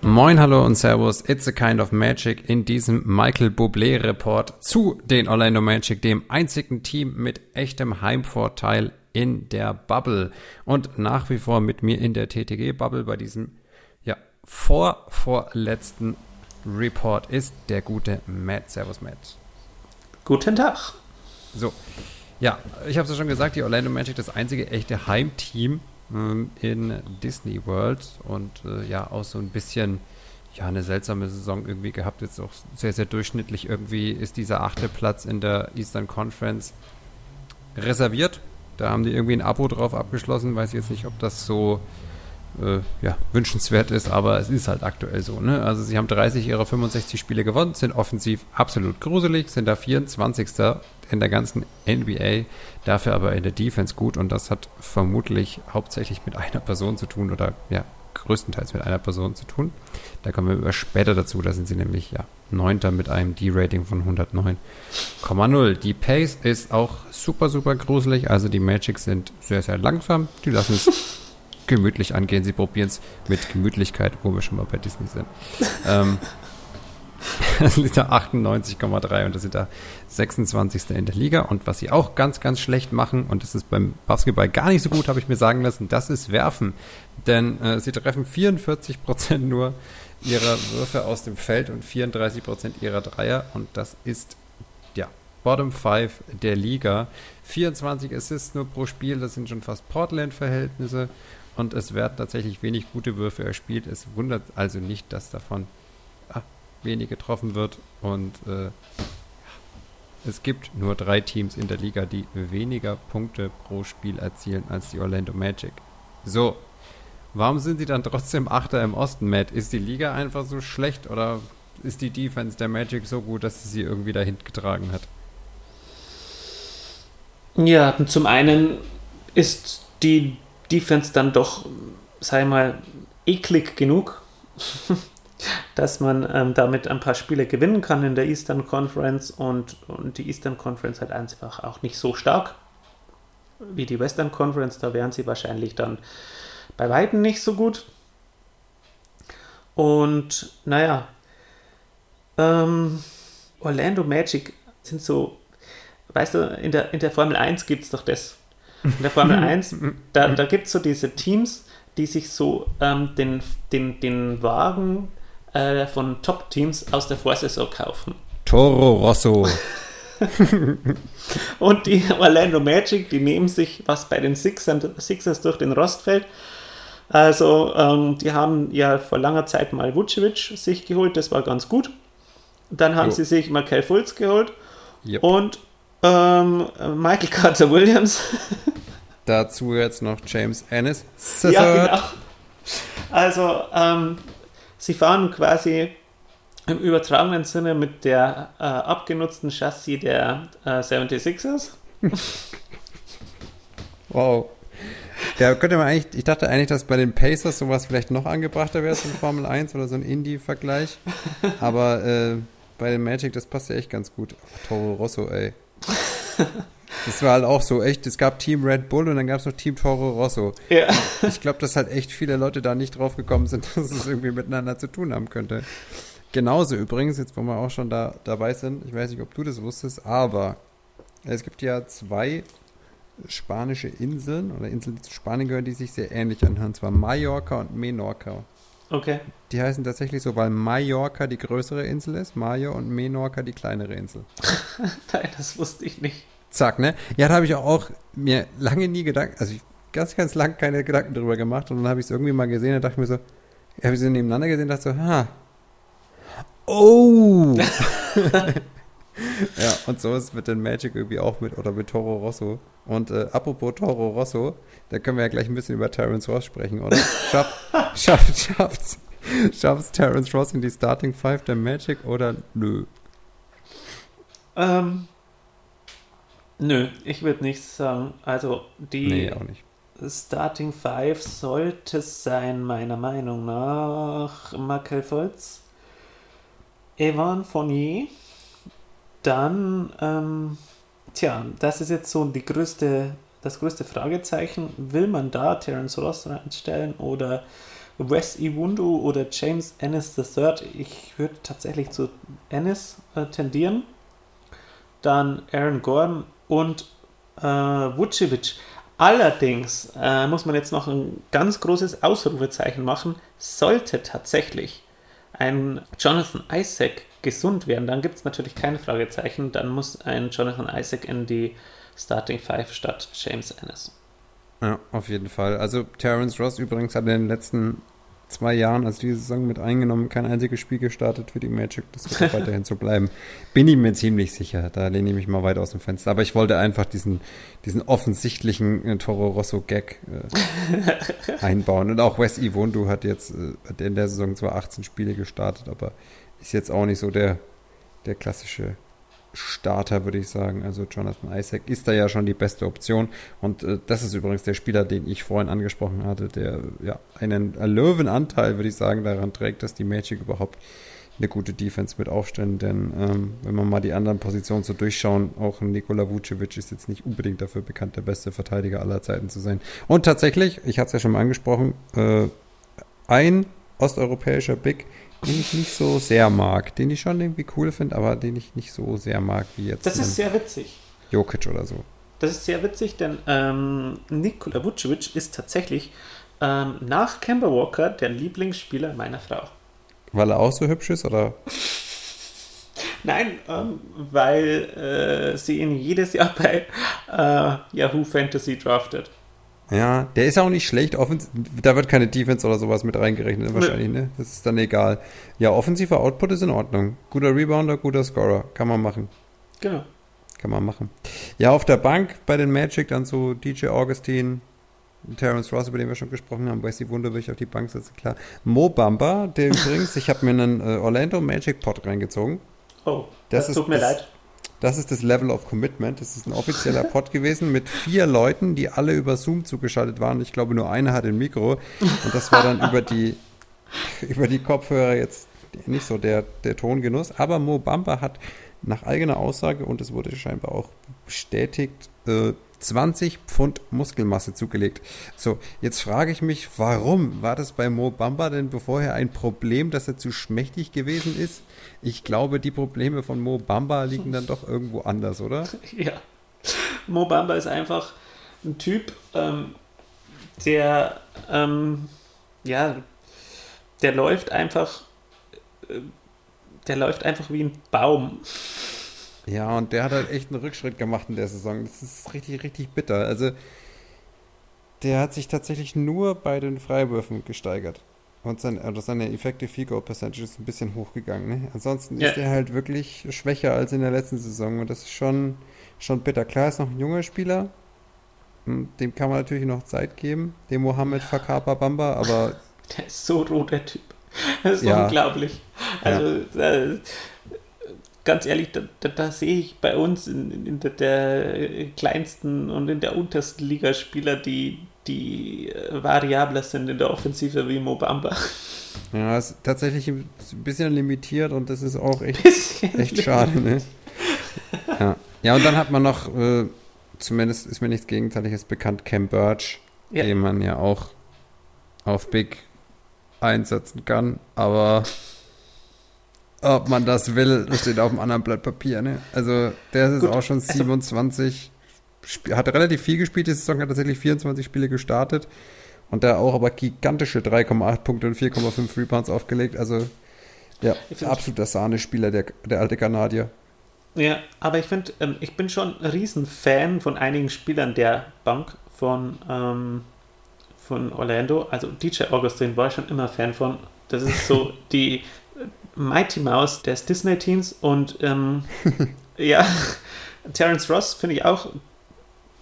Moin, hallo und Servus, it's a kind of magic in diesem Michael Bublé Report zu den Orlando Magic, dem einzigen Team mit echtem Heimvorteil in der Bubble. Und nach wie vor mit mir in der TTG Bubble bei diesem ja vor vorletzten Report ist der gute Matt. Servus Matt. Guten Tag. So, ja, ich habe es ja schon gesagt, die Orlando Magic das einzige echte Heimteam ähm, in Disney World und äh, ja auch so ein bisschen ja eine seltsame Saison irgendwie gehabt, jetzt auch sehr sehr durchschnittlich irgendwie ist dieser achte Platz in der Eastern Conference reserviert. Da haben die irgendwie ein Abo drauf abgeschlossen, weiß ich jetzt nicht, ob das so äh, ja, wünschenswert ist, aber es ist halt aktuell so. Ne? Also sie haben 30 ihrer 65 Spiele gewonnen, sind offensiv absolut gruselig, sind da 24. in der ganzen NBA, dafür aber in der Defense gut und das hat vermutlich hauptsächlich mit einer Person zu tun oder ja, größtenteils mit einer Person zu tun. Da kommen wir später dazu, da sind sie nämlich ja Neunter mit einem D-Rating von 109,0. Die Pace ist auch super, super gruselig, also die Magic sind sehr, sehr langsam, die lassen es gemütlich angehen. Sie probieren es mit Gemütlichkeit, wo wir schon mal bei Disney sind. ähm, das sind da 98,3 und das sind da 26. in der Liga. Und was sie auch ganz, ganz schlecht machen, und das ist beim Basketball gar nicht so gut, habe ich mir sagen lassen, das ist Werfen. Denn äh, sie treffen 44% nur ihrer Würfe aus dem Feld und 34% ihrer Dreier. Und das ist, ja, Bottom 5 der Liga. 24 Assists nur pro Spiel, das sind schon fast Portland-Verhältnisse und es werden tatsächlich wenig gute Würfe erspielt. Es wundert also nicht, dass davon ah, wenig getroffen wird und äh, es gibt nur drei Teams in der Liga, die weniger Punkte pro Spiel erzielen als die Orlando Magic. So, warum sind sie dann trotzdem Achter im Osten, Matt? Ist die Liga einfach so schlecht oder ist die Defense der Magic so gut, dass sie sie irgendwie dahin getragen hat? Ja, zum einen ist die Defense dann doch, sei mal, eklig genug, dass man ähm, damit ein paar Spiele gewinnen kann in der Eastern Conference und, und die Eastern Conference hat einfach auch nicht so stark wie die Western Conference. Da wären sie wahrscheinlich dann bei Weitem nicht so gut. Und naja, ähm, Orlando Magic sind so, weißt du, in der, in der Formel 1 gibt es doch das. In der Formel 1, da, da gibt es so diese Teams, die sich so ähm, den, den, den Wagen äh, von Top-Teams aus der Vorsaison kaufen. Toro Rosso. Und die Orlando Magic, die nehmen sich, was bei den Sixers, Sixers durch den Rost fällt. Also, ähm, die haben ja vor langer Zeit mal Vucevic sich geholt, das war ganz gut. Dann haben Jo. sie sich Michael Fultz geholt Yep. und ähm, Michael Carter Williams. Dazu jetzt noch James Ennis. Ja, genau. Also, ähm, sie fahren quasi im übertragenen Sinne mit der äh, abgenutzten Chassis der äh, 76ers. Wow. Da könnte man eigentlich, ich dachte eigentlich, dass bei den Pacers sowas vielleicht noch angebrachter wäre, so ein Formel 1 oder so ein Indie-Vergleich. Aber äh, bei den Magic, das passt ja echt ganz gut. Toro Rosso, ey. Das war halt auch so, echt, es gab Team Red Bull und dann gab es noch Team Toro Rosso. Ja. Ich glaube, dass halt echt viele Leute da nicht drauf gekommen sind, dass es irgendwie miteinander zu tun haben könnte. Genauso übrigens, jetzt wo wir auch schon da dabei sind, ich weiß nicht, ob du das wusstest, aber es gibt ja zwei spanische Inseln oder Inseln, die zu Spanien gehören, die sich sehr ähnlich anhören, und zwar Mallorca und Menorca. Okay. Die heißen tatsächlich so, weil Mallorca die größere Insel ist, Major und Menorca die kleinere Insel. Nein, das wusste ich nicht. Zack, ne? Ja, da habe ich auch mir lange nie Gedanken, also ich ganz, ganz lang keine Gedanken darüber gemacht und dann habe ich es irgendwie mal gesehen und dachte mir so, habe ich sie nebeneinander gesehen und dachte so, ha. Oh! ja, und so ist es mit den Magic irgendwie auch mit, oder mit Toro Rosso. Und äh, apropos Toro Rosso, da können wir ja gleich ein bisschen über Terence Ross sprechen, oder? Schafft, schafft, schafft's, schafft's Terence Ross in die Starting Five der Magic oder nö? Ähm, nö, ich würde nicht sagen. Also die Nee, auch nicht. Starting Five sollte sein, meiner Meinung nach, Michael Fultz, Evan Fournier, dann, ähm, tja, das ist jetzt so die größte, das größte Fragezeichen. Will man da Terence Ross reinstellen oder Wes Iwundu oder James Ennis III? Ich würde tatsächlich zu Ennis äh, tendieren. Dann Aaron Gordon und äh, Vucevic. Allerdings äh, muss man jetzt noch ein ganz großes Ausrufezeichen machen. Sollte tatsächlich ein Jonathan Isaac gesund werden, dann gibt es natürlich keine Fragezeichen. Dann muss ein Jonathan Isaac in die Starting Five statt James Ennis. Ja, auf jeden Fall. Also Terence Ross übrigens hat in den letzten zwei Jahren, also diese Saison mit eingenommen, kein einziges Spiel gestartet für die Magic. Das wird auch weiterhin so bleiben. Bin ich mir ziemlich sicher. Da lehne ich mich mal weit aus dem Fenster. Aber ich wollte einfach diesen, diesen offensichtlichen äh, Toro Rosso-Gag äh, einbauen. Und auch Wes Iwundu hat jetzt äh, hat in der Saison zwar 18 Spiele gestartet, aber ist jetzt auch nicht so der, der klassische Starter, würde ich sagen. Also Jonathan Isaac ist da ja schon die beste Option. Und äh, das ist übrigens der Spieler, den ich vorhin angesprochen hatte, der ja einen Löwenanteil, würde ich sagen, daran trägt, dass die Magic überhaupt eine gute Defense mit aufstellen. Denn ähm, wenn man mal die anderen Positionen so durchschauen, auch Nikola Vucevic ist jetzt nicht unbedingt dafür bekannt, der beste Verteidiger aller Zeiten zu sein. Und tatsächlich, ich hatte es ja schon mal angesprochen, äh, ein osteuropäischer Big, den ich nicht so sehr mag, den ich schon irgendwie cool finde, aber den ich nicht so sehr mag wie jetzt. Das ist sehr witzig. Jokic oder so. Das ist sehr witzig, denn ähm, Nikola Vucevic ist tatsächlich ähm, nach Kemba Walker der Lieblingsspieler meiner Frau. Weil er auch so hübsch ist, oder? Nein, ähm, weil äh, sie ihn jedes Jahr bei äh, Yahoo Fantasy draftet. Ja, der ist auch nicht schlecht. Offens da wird keine Defense oder sowas mit reingerechnet, wahrscheinlich, ne? Das ist dann egal. Ja, offensiver Output ist in Ordnung. Guter Rebounder, guter Scorer. Kann man machen. Genau. Kann man machen. Ja, auf der Bank bei den Magic dann so DJ Augustin, Terence Ross, über den wir schon gesprochen haben, Wesley Wunder will ich auf die Bank setzen, klar. Mo Bamba, der übrigens, ich habe mir einen äh, Orlando Magic Pot reingezogen. Oh, das, das tut mir das, leid. Das ist das Level of Commitment. Das ist ein offizieller Pod gewesen mit vier Leuten, die alle über Zoom zugeschaltet waren. Ich glaube, nur einer hat ein Mikro. Und das war dann über die, über die Kopfhörer jetzt nicht so der, der Tongenuss. Aber Mo Bamba hat nach eigener Aussage, und es wurde scheinbar auch bestätigt, äh, 20 Pfund Muskelmasse zugelegt. So, jetzt frage ich mich, warum war das bei Mo Bamba denn bevorher ein Problem, dass er zu schmächtig gewesen ist? Ich glaube, die Probleme von Mo Bamba liegen dann doch irgendwo anders, oder? Ja. Mo Bamba ist einfach ein Typ, ähm, der, ähm, ja, der läuft einfach, äh, der läuft einfach wie ein Baum. Ja, und der hat halt echt einen Rückschritt gemacht in der Saison. Das ist richtig, richtig bitter. Also, der hat sich tatsächlich nur bei den Freiwürfen gesteigert. Und sein, also seine Effective Field Goal Percentage ist ein bisschen hochgegangen. Ne? Ansonsten ja. ist er halt wirklich schwächer als in der letzten Saison. Und das ist schon, schon bitter. Klar ist noch ein junger Spieler. Hm, dem kann man natürlich noch Zeit geben. Dem Mohammed Fakapa Bamba, aber. Der ist so rot, der Typ. Das ist ja. unglaublich. Also, ja ganz ehrlich, da, da, da, sehe ich bei uns in, in der, der, kleinsten und in der untersten Liga Spieler, die, die äh, variabler sind in der Offensive wie Mobamba. Ja, ist tatsächlich ein bisschen limitiert und das ist auch echt, echt schade. Ne? Ja. ja, und dann hat man noch, äh, zumindest ist mir nichts Gegenteiliges bekannt, Cam Birch, ja. den man ja auch auf Big einsetzen kann, aber ob man das will, steht auf einem anderen Blatt Papier. Ne? Also der ist Gut, auch schon 27, also, hat relativ viel gespielt, die Saison hat tatsächlich 24 Spiele gestartet und da auch aber gigantische 3,8 Punkte und 4,5 Rebounds aufgelegt. Also ja, absoluter Sahne-Spieler, der, der alte Kanadier. Ja, aber ich finde, ähm, ich bin schon ein Riesen-Fan von einigen Spielern der Bank von, ähm, von Orlando. Also DJ Augustin war ich schon immer Fan von. Das ist so die Mighty Mouse des Disney-Teams und ähm, ja, Terence Ross finde ich auch,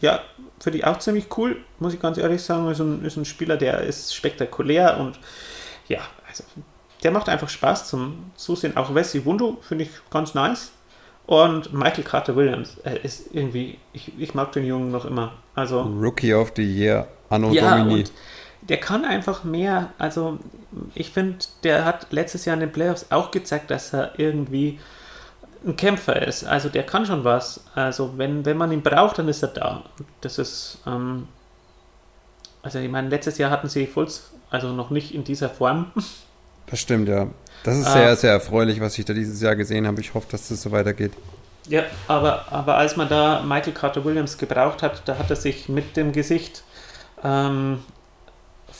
ja, finde ich auch ziemlich cool, muss ich ganz ehrlich sagen. Ist ein, ist ein Spieler, der ist spektakulär und ja, also der macht einfach Spaß zum Zusehen. Auch Wesley Wundu finde ich ganz nice. Und Michael Carter Williams er ist irgendwie, ich, ich mag den Jungen noch immer. Also, Rookie of the Year, Anno ja, Domini. Und der kann einfach mehr. Also ich finde, der hat letztes Jahr in den Playoffs auch gezeigt, dass er irgendwie ein Kämpfer ist. Also der kann schon was. Also wenn, wenn man ihn braucht, dann ist er da. Das ist, ähm, also ich meine, letztes Jahr hatten sie Fulz, also noch nicht in dieser Form. Das stimmt, ja. Das ist Ah. sehr, sehr erfreulich, was ich da dieses Jahr gesehen habe. Ich hoffe, dass das so weitergeht. Ja, aber, aber als man da Michael Carter Williams gebraucht hat, da hat er sich mit dem Gesicht ähm,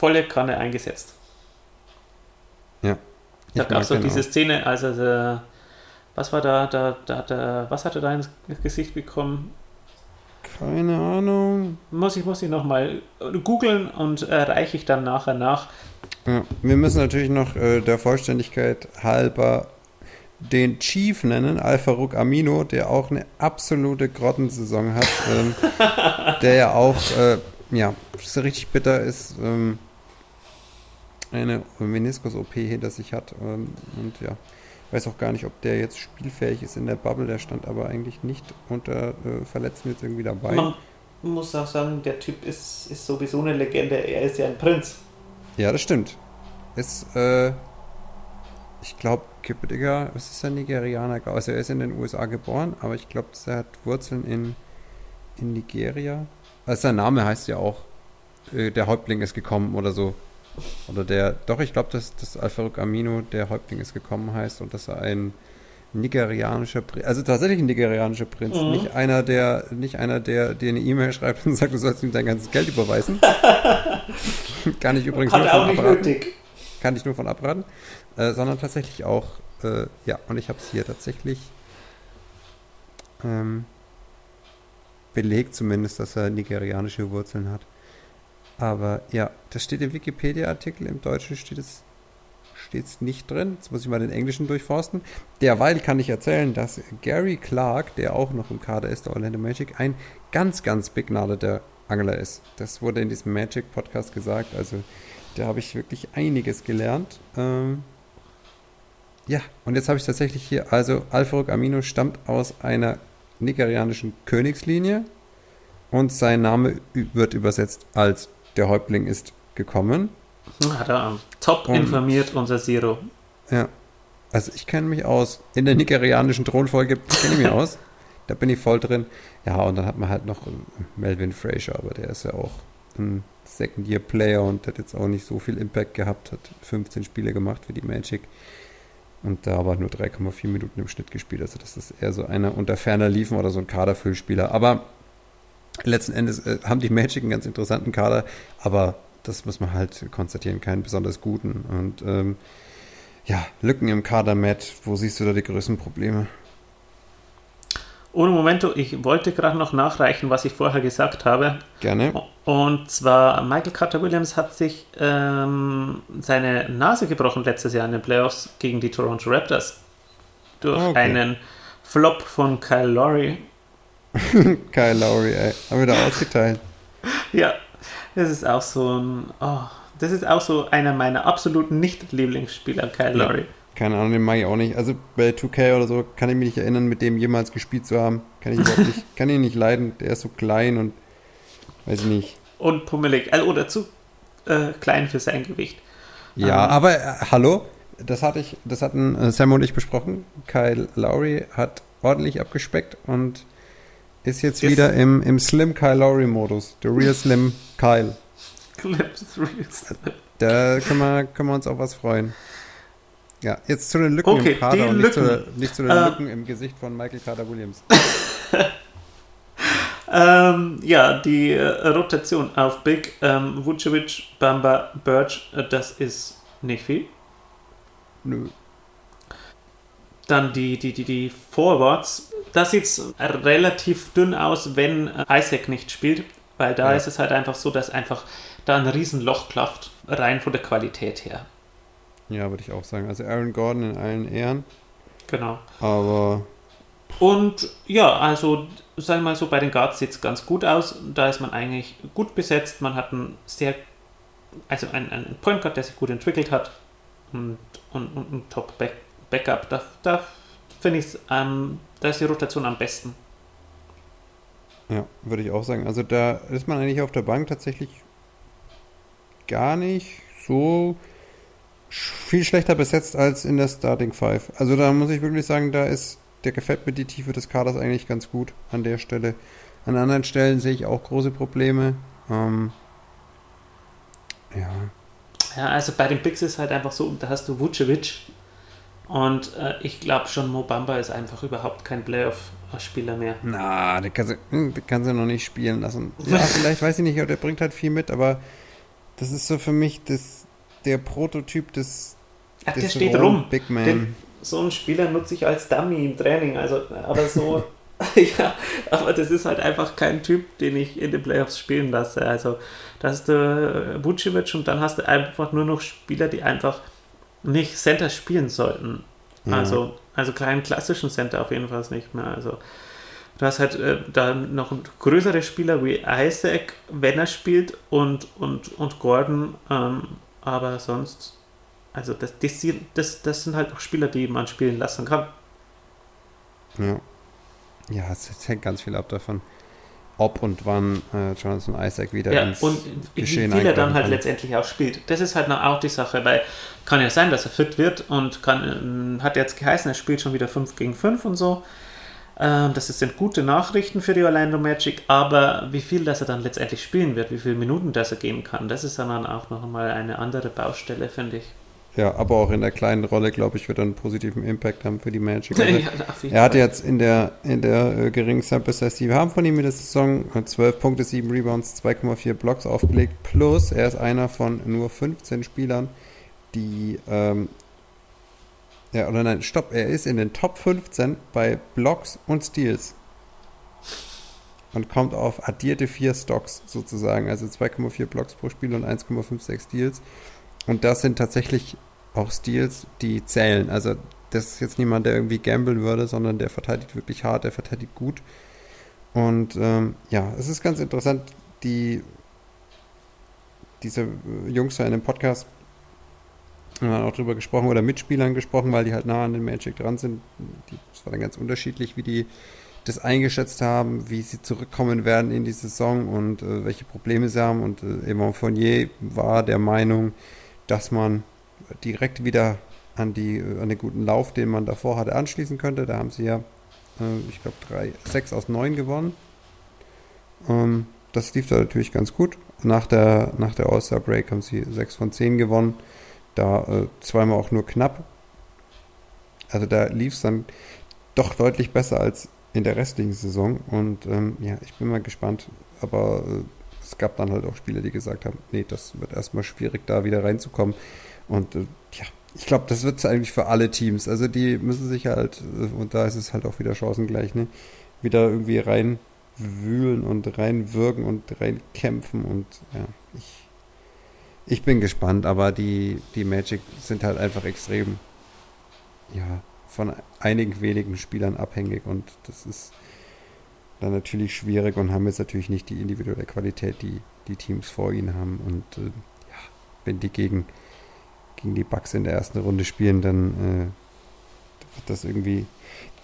volle Kanne eingesetzt. Ja. Da Ich gab es den diese. Szene, als er, der- was war da, da, da hat er, was hat er da ins Gesicht bekommen? Keine Ahnung. Muss ich, muss ich nochmal googeln und äh, reiche ich dann nachher nach. Ja. Wir müssen natürlich noch äh, der Vollständigkeit halber den Chief nennen, Al-Farouk Amino, der auch eine absolute Grottensaison hat. ähm, der ja auch, äh, ja, so richtig bitter ist, ähm, eine Meniskus-OP hinter sich hat. Ähm, und ja, weiß auch gar nicht, ob der jetzt spielfähig ist in der Bubble. Der stand aber eigentlich nicht unter äh, Verletzten jetzt irgendwie dabei. Man muss auch sagen, der Typ ist, ist sowieso eine Legende. Er ist ja ein Prinz. Ja, das stimmt. Ist, äh, ich glaube, Kipediger, was ist der Nigerianer? Also er ist in den USA geboren, aber ich glaube, er hat Wurzeln in, in Nigeria. Also sein Name heißt ja auch, äh, der Häuptling ist gekommen oder so. Oder der, doch, ich glaube, dass, dass Al-Farouk Amino, der Häuptling ist gekommen heißt und dass er ein nigerianischer Prinz, also tatsächlich ein nigerianischer Prinz, Mhm. nicht einer, der, nicht einer, der dir eine E-Mail schreibt und sagt, du sollst ihm dein ganzes Geld überweisen. Kann ich übrigens Hat nur auch von nicht abraten nötig. kann ich nur von abraten, äh, sondern tatsächlich auch, äh, ja, und ich habe es hier tatsächlich ähm, belegt zumindest, dass er nigerianische Wurzeln hat. Aber ja, das steht im Wikipedia-Artikel, im Deutschen steht es steht's nicht drin. Jetzt muss ich mal den Englischen durchforsten. Derweil kann ich erzählen, dass Gary Clark, der auch noch im Kader ist, der Orlando Magic, ein ganz, ganz begnadeter Angler ist. Das wurde in diesem Magic-Podcast gesagt. Also da habe ich wirklich einiges gelernt. Ähm, ja, und jetzt habe ich tatsächlich hier, also Al-Farouk Amino stammt aus einer nigerianischen Königslinie und sein Name wird übersetzt als der Häuptling ist gekommen. Hat er top Und- informiert, unser Zero. Ja. Also ich kenne mich aus. In der nigerianischen Thronfolge kenne ich mich aus. Da bin ich voll drin. Ja, und dann hat man halt noch äh, Melvin Fraser, aber der ist ja auch ein Second-Year-Player und hat jetzt auch nicht so viel Impact gehabt, hat 15 Spiele gemacht für die Magic und da aber nur 3,4 Minuten im Schnitt gespielt. Also das ist eher so einer unter ferner Liefen oder so ein Kaderfüllspieler. Aber letzten Endes äh, haben die Magic einen ganz interessanten Kader, aber das muss man halt konstatieren, keinen besonders guten. Und ähm, ja, Lücken im Kader, Matt, wo siehst du da die größten Probleme? Ohne Momento, ich wollte gerade noch nachreichen, was ich vorher gesagt habe. Gerne. Und zwar, Michael Carter Williams hat sich ähm, seine Nase gebrochen letztes Jahr in den Playoffs gegen die Toronto Raptors. Durch Okay. einen Flop von Kyle Lowry. Kyle Lowry, ey. Haben wir da ausgeteilt. Ja, das ist auch so ein. Oh, das ist auch so einer meiner absoluten Nicht-Lieblingsspieler, Kyle Ja. Lowry. Keine Ahnung, den mag ich auch nicht. Also bei 2K oder so kann ich mich nicht erinnern, mit dem jemals gespielt zu haben. Kann ich überhaupt nicht, kann ihn nicht leiden. Der ist so klein und weiß ich nicht. Und pummelig. Also, oder zu äh, klein für sein Gewicht. Ja, Ähm. aber äh, hallo, das hatte ich, das hatten äh, Sam und ich besprochen. Kyle Lowry hat ordentlich abgespeckt und ist jetzt Ist- wieder im, im Slim Kyle Lowry Modus. The Real Slim Kyle. Da können wir, können wir uns auf was freuen. Ja, jetzt zu den Lücken Okay, im Kader und nicht zu, nicht zu den Äh, Lücken im Gesicht von Michael Carter Williams. Ähm, ja, die äh, Rotation auf Big, ähm, Vucevic, Bamba, Birch, äh, das ist nicht viel. Nö. Dann die, die, die, die Forwards. Da sieht es relativ dünn aus, wenn äh, Isaac nicht spielt, weil da Ja. ist es halt einfach so, dass einfach da ein Riesenloch klafft, rein von der Qualität her. Ja, würde ich auch sagen. Also Aaron Gordon in allen Ehren, Genau. aber Und ja, also sagen wir mal so, bei den Guards sieht es ganz gut aus. Da ist man eigentlich gut besetzt. Man hat einen sehr, also einen, einen Point Guard, der sich gut entwickelt hat und, und, und ein Top -Back Backup. Da, da finde ich ähm, da ist die Rotation am besten. ja, würde ich auch sagen. Also da ist man eigentlich auf der Bank tatsächlich gar nicht so viel schlechter besetzt als in der Starting Five. Also da muss ich wirklich sagen, da ist der gefällt mir die Tiefe des Kaders eigentlich ganz gut an der Stelle. An anderen Stellen sehe ich auch große Probleme. Ähm, ja. Ja, also bei den Bigs ist halt einfach so, da hast du Vucevic und äh, ich glaube schon, Mo Bamba ist einfach überhaupt kein Playoff-Spieler mehr. Na, den kannst, du, hm, den kannst du noch nicht spielen lassen. Ja, vielleicht weiß ich nicht, aber der bringt halt viel mit, aber das ist so für mich das, der Prototyp des, Ach, der des steht rohen rum. Big Man. Den, so einen Spieler nutze ich als Dummy im Training, also aber so, ja, aber das ist halt einfach kein Typ, den ich in den Playoffs spielen lasse. Also da hast du äh, Vucevic und dann hast du einfach nur noch Spieler, die einfach nicht Center spielen sollten. Ja. Also, also keinen klassischen Center auf jeden Fall nicht mehr. Also du hast halt äh, da noch größere Spieler wie Isaac, wenn er spielt, und, und, und Gordon, ähm, aber sonst, also das, das, das, das sind halt auch Spieler, die man spielen lassen kann. Ja. Ja, es hängt ganz viel ab davon, ob und wann äh, Jonathan Isaac wieder Ja, ins und wie Geschehen viel er dann halt kann. letztendlich auch spielt. Das ist halt noch auch die Sache, weil kann ja sein, dass er fit wird und kann, ähm, hat jetzt geheißen, er spielt schon wieder 5 gegen 5 und so. Ähm, das sind gute Nachrichten für die Orlando Magic, aber wie viel, dass er dann letztendlich spielen wird, wie viele Minuten das er geben kann, das ist dann auch noch mal eine andere Baustelle, finde ich. Ja, aber auch in der kleinen Rolle, glaube ich, wird er einen positiven Impact haben für die Magic. Also, Ja, er hatte jetzt in der, in der äh, geringen Sample Size, die wir haben von ihm in der Saison, äh, 12 Punkte, 7 Rebounds, 2,4 Blocks aufgelegt. Plus, er ist einer von nur 15 Spielern, die, ähm, ja, oder nein, stopp, er ist in den Top 15 bei Blocks und Steals. Und kommt auf addierte 4 Stocks sozusagen, also 2,4 Blocks pro Spiel und 1,56 Steals. Und das sind tatsächlich auch Steals, die zählen. Also das ist jetzt niemand, der irgendwie gamblen würde, sondern der verteidigt wirklich hart, der verteidigt gut. Und ähm, ja, es ist ganz interessant, die diese Jungs da in dem Podcast haben auch drüber gesprochen oder mit Spielern gesprochen, weil die halt nah an den Magic dran sind. Das war dann ganz unterschiedlich, wie die das eingeschätzt haben, wie sie zurückkommen werden in die Saison und äh, welche Probleme sie haben. Und äh, Evan Fournier war der Meinung, dass man direkt wieder an, die, an den guten Lauf, den man davor hatte, anschließen könnte. Da haben sie ja, äh, ich glaube, sechs aus neun gewonnen. Ähm, das lief da natürlich ganz gut. Nach der, nach der All-Star-Break haben sie sechs von zehn gewonnen. Da äh, zweimal auch nur knapp. Also da lief es dann doch deutlich besser als in der restlichen Saison. Und ähm, ja, ich bin mal gespannt. Aber äh, es gab dann halt auch Spieler, die gesagt haben, nee, das wird erstmal schwierig, da wieder reinzukommen. Und äh, ja, ich glaube, das wird es eigentlich für alle Teams. Also die müssen sich halt, äh, und da ist es halt auch wieder chancengleich, ne, wieder irgendwie reinwühlen und reinwirken und reinkämpfen. Und ja, ich, ich bin gespannt, aber die, die Magic sind halt einfach extrem, ja, von einigen wenigen Spielern abhängig und das ist dann natürlich schwierig und haben jetzt natürlich nicht die individuelle Qualität, die die Teams vor ihnen haben. Und äh, ja, wenn die gegen, gegen die Bucks in der ersten Runde spielen, dann äh, wird das irgendwie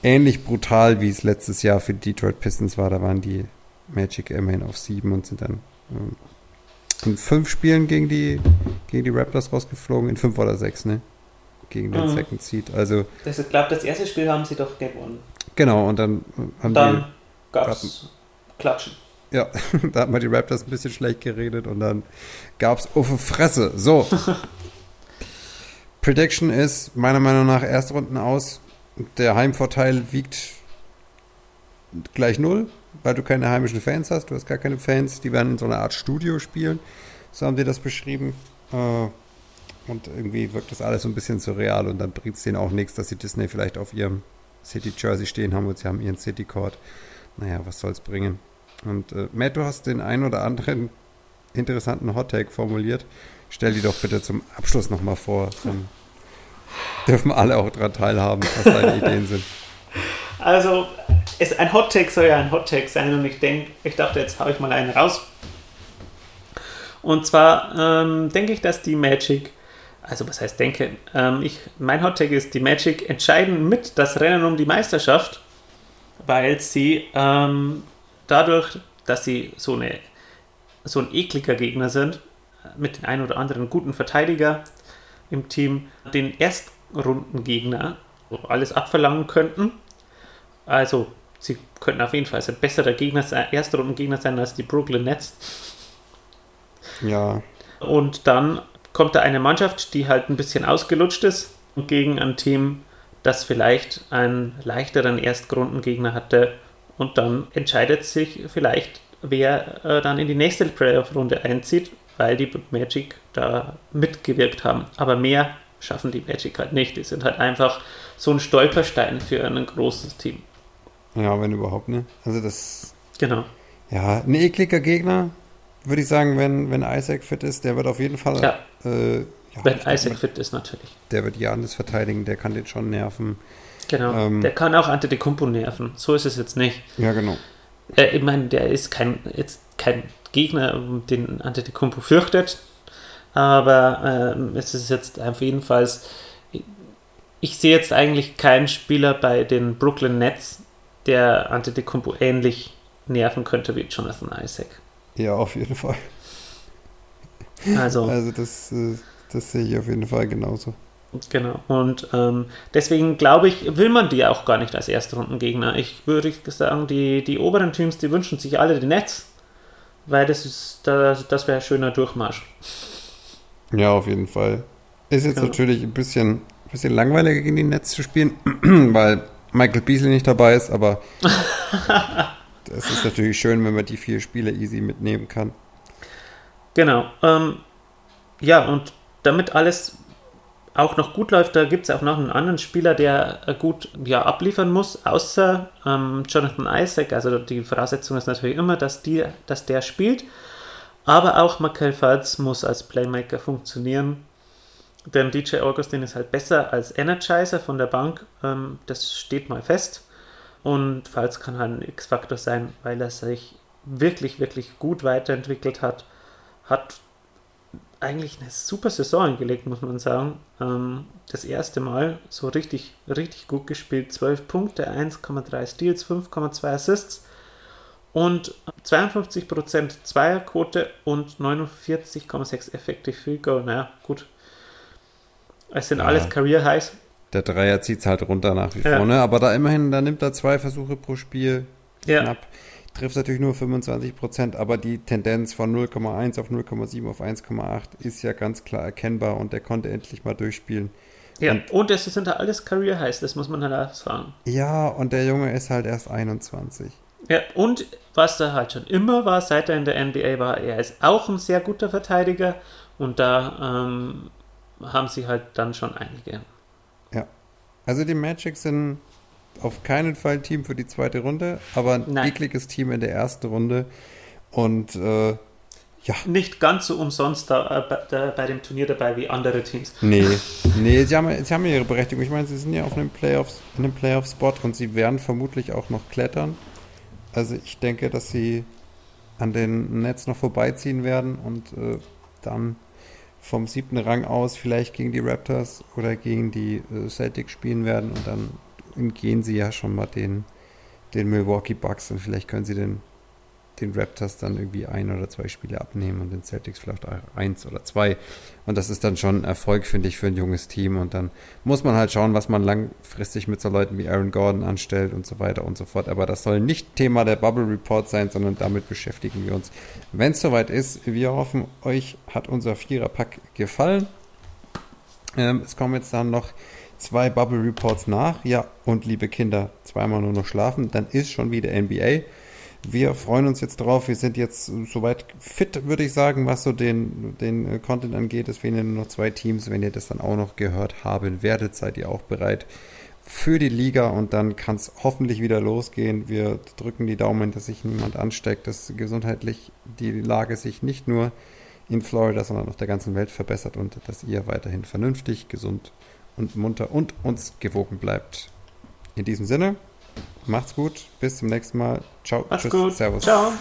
ähnlich brutal, wie es letztes Jahr für die Detroit Pistons war. Da waren die Magic immerhin auf sieben und sind dann ähm, in fünf Spielen gegen die, gegen die Raptors rausgeflogen, in fünf oder sechs, ne? Gegen den Mhm. Second Seed. Also, Das, ich glaube, das erste Spiel haben sie doch gewonnen. genau, und dann äh, haben die. Gab es Klatschen. Ja, da hat man die Raptors ein bisschen schlecht geredet und dann gab es auf Fresse. So. Prediction ist meiner Meinung nach Erstrunden aus. Der Heimvorteil wiegt gleich null, weil du keine heimischen Fans hast. Du hast gar keine Fans. Die werden in so einer Art Studio spielen. So haben die das beschrieben. Äh, Und irgendwie wirkt das alles so ein bisschen surreal und dann bringt es denen auch nichts, dass sie Disney vielleicht auf ihrem City Jersey stehen haben und sie haben ihren City Court. Naja, was soll's bringen? Und äh, Matt, du hast den einen oder anderen interessanten Hot Take formuliert. Stell die doch bitte zum Abschluss nochmal vor. Dann dürfen alle auch daran teilhaben, was deine Ideen sind. Also, es, ein Hot Take soll ja ein Hot Take sein und ich denke, ich dachte, jetzt hau ich mal einen raus. Und zwar ähm, denke ich, dass die Magic, also was heißt denke, ähm, ich, mein Hot Take ist, die Magic entscheiden mit das Rennen um die Meisterschaft, weil sie ähm, dadurch, dass sie so, eine, so ein ekliger Gegner sind, mit den ein oder anderen guten Verteidiger im Team, den Erstrundengegner alles abverlangen könnten Also, sie könnten auf jeden Fall ein besserer Gegner sein, erster Rundengegner sein als die Brooklyn Nets. Ja, Und dann kommt da eine Mannschaft, die halt ein bisschen ausgelutscht ist gegen ein Team, das vielleicht einen leichteren Erstrundengegner hatte. Und dann entscheidet sich vielleicht, wer äh, dann in die nächste Playoff-Runde einzieht, weil die Magic da mitgewirkt haben. Aber mehr schaffen die Magic halt nicht. Die sind halt einfach so ein Stolperstein für ein großes Team. ja, wenn überhaupt, ne? Also das, Genau. ja, ein ekliger Gegner, würde ich sagen, wenn, wenn Isaac fit ist, der wird auf jeden Fall, Ja. äh, ja, Wenn Isaac fit ist, natürlich. der wird Janis verteidigen, der kann den schon nerven. Genau. Ähm. der kann auch Antetokounmpo nerven. So ist es jetzt nicht. Ja, genau. Äh, ich meine, der ist kein, jetzt kein Gegner, den Antetokounmpo fürchtet, aber ähm, es ist jetzt auf jeden Fall, ich sehe jetzt eigentlich keinen Spieler bei den Brooklyn Nets, der Antetokounmpo ähnlich nerven könnte wie Jonathan Isaac. Ja, auf jeden Fall. Also, Also das, äh, das sehe ich auf jeden Fall genauso. genau. Und ähm, deswegen glaube ich, will man die auch gar nicht als Erstrundengegner. Ich würde sagen, die, die oberen Teams, die wünschen sich alle die Nets, weil das ist, das, das wäre ein schöner Durchmarsch. Ja, auf jeden Fall. Ist jetzt Genau. natürlich ein bisschen, bisschen langweiliger gegen die Netz zu spielen, weil Michael Beasley nicht dabei ist, aber es ist natürlich schön, wenn man die vier Spiele easy mitnehmen kann. Genau. Ähm, ja, und damit alles auch noch gut läuft, da gibt es auch noch einen anderen Spieler, der äh, gut ja, abliefern muss, außer ähm, Jonathan Isaac. Also die Voraussetzung ist natürlich immer, dass, die, dass der spielt. Aber auch Michael Fultz muss als Playmaker funktionieren. Denn DJ Augustin ist halt besser als Energizer von der Bank. Ähm, das steht mal fest. Und Fultz kann halt ein X-Faktor sein, weil er sich wirklich, wirklich gut weiterentwickelt hat. Hat eigentlich eine super Saison hingelegt, muss man sagen. Ähm, das erste Mal so richtig, richtig gut gespielt. 12 Punkte, 1,3 Steals, 5,2 Assists und 52% Zweierquote und 49,6 Effective Field Goal. Naja, gut. Es sind Ja. alles Career Highs. Der Dreier zieht es halt runter nach wie Ja. vor, ne? aber da immerhin, da nimmt er zwei Versuche pro Spiel Ja. knapp. Trifft natürlich nur 25 Prozent, aber die Tendenz von 0,1 auf 0,7 auf 1,8 ist ja ganz klar erkennbar und der konnte endlich mal durchspielen. Ja, Und- und es sind da alles Career Highs, das muss man halt auch sagen. Ja, und der Junge ist halt erst 21. Ja, und was er halt schon immer war, seit er in der NBA war, er ist auch ein sehr guter Verteidiger und da ähm, haben sie halt dann schon einige. Also die Magic sind auf keinen Fall ein Team für die zweite Runde, aber ein Nein. ekliges Team in der ersten Runde. Und äh, ja, Nicht ganz so umsonst da, äh, bei, da, bei dem Turnier dabei wie andere Teams. nee, nee, sie haben, sie haben ihre Berechtigung. Ich meine, sie sind ja auf einem Playoffs, in einem Playoff-Spot und sie werden vermutlich auch noch klettern. Also ich denke, dass sie an den Nets noch vorbeiziehen werden und äh, dann vom siebten Rang aus vielleicht gegen die Raptors oder gegen die äh, Celtics spielen werden und dann entgehen sie ja schon mal den, den Milwaukee Bucks und vielleicht können sie den, den Raptors dann irgendwie ein oder zwei Spiele abnehmen und den Celtics vielleicht eins oder zwei. Und das ist dann schon ein Erfolg, finde ich, für ein junges Team. Und dann muss man halt schauen, was man langfristig mit so Leuten wie Aaron Gordon anstellt und so weiter und so fort. Aber das soll nicht Thema der Bubble Report sein, sondern damit beschäftigen wir uns, wenn es soweit ist. Wir hoffen, euch hat unser Viererpack gefallen. Ähm, es kommen jetzt dann noch zwei Bubble Reports nach. Ja, und liebe Kinder, zweimal nur noch schlafen, dann ist schon wieder NBA. Wir freuen uns jetzt drauf. Wir sind jetzt soweit fit, würde ich sagen, was so den, den äh, Content angeht. Es fehlen nur noch zwei Teams. Wenn ihr das dann auch noch gehört haben werdet, seid ihr auch bereit für die Liga und dann kann es hoffentlich wieder losgehen. Wir drücken die Daumen, dass sich niemand ansteckt, dass gesundheitlich die Lage sich nicht nur in Florida, sondern auf der ganzen Welt verbessert und dass ihr weiterhin vernünftig, gesund und munter und uns gewogen bleibt. In diesem Sinne, macht's gut, bis zum nächsten Mal. Ciao, Macht's tschüss, gut. servus. Ciao.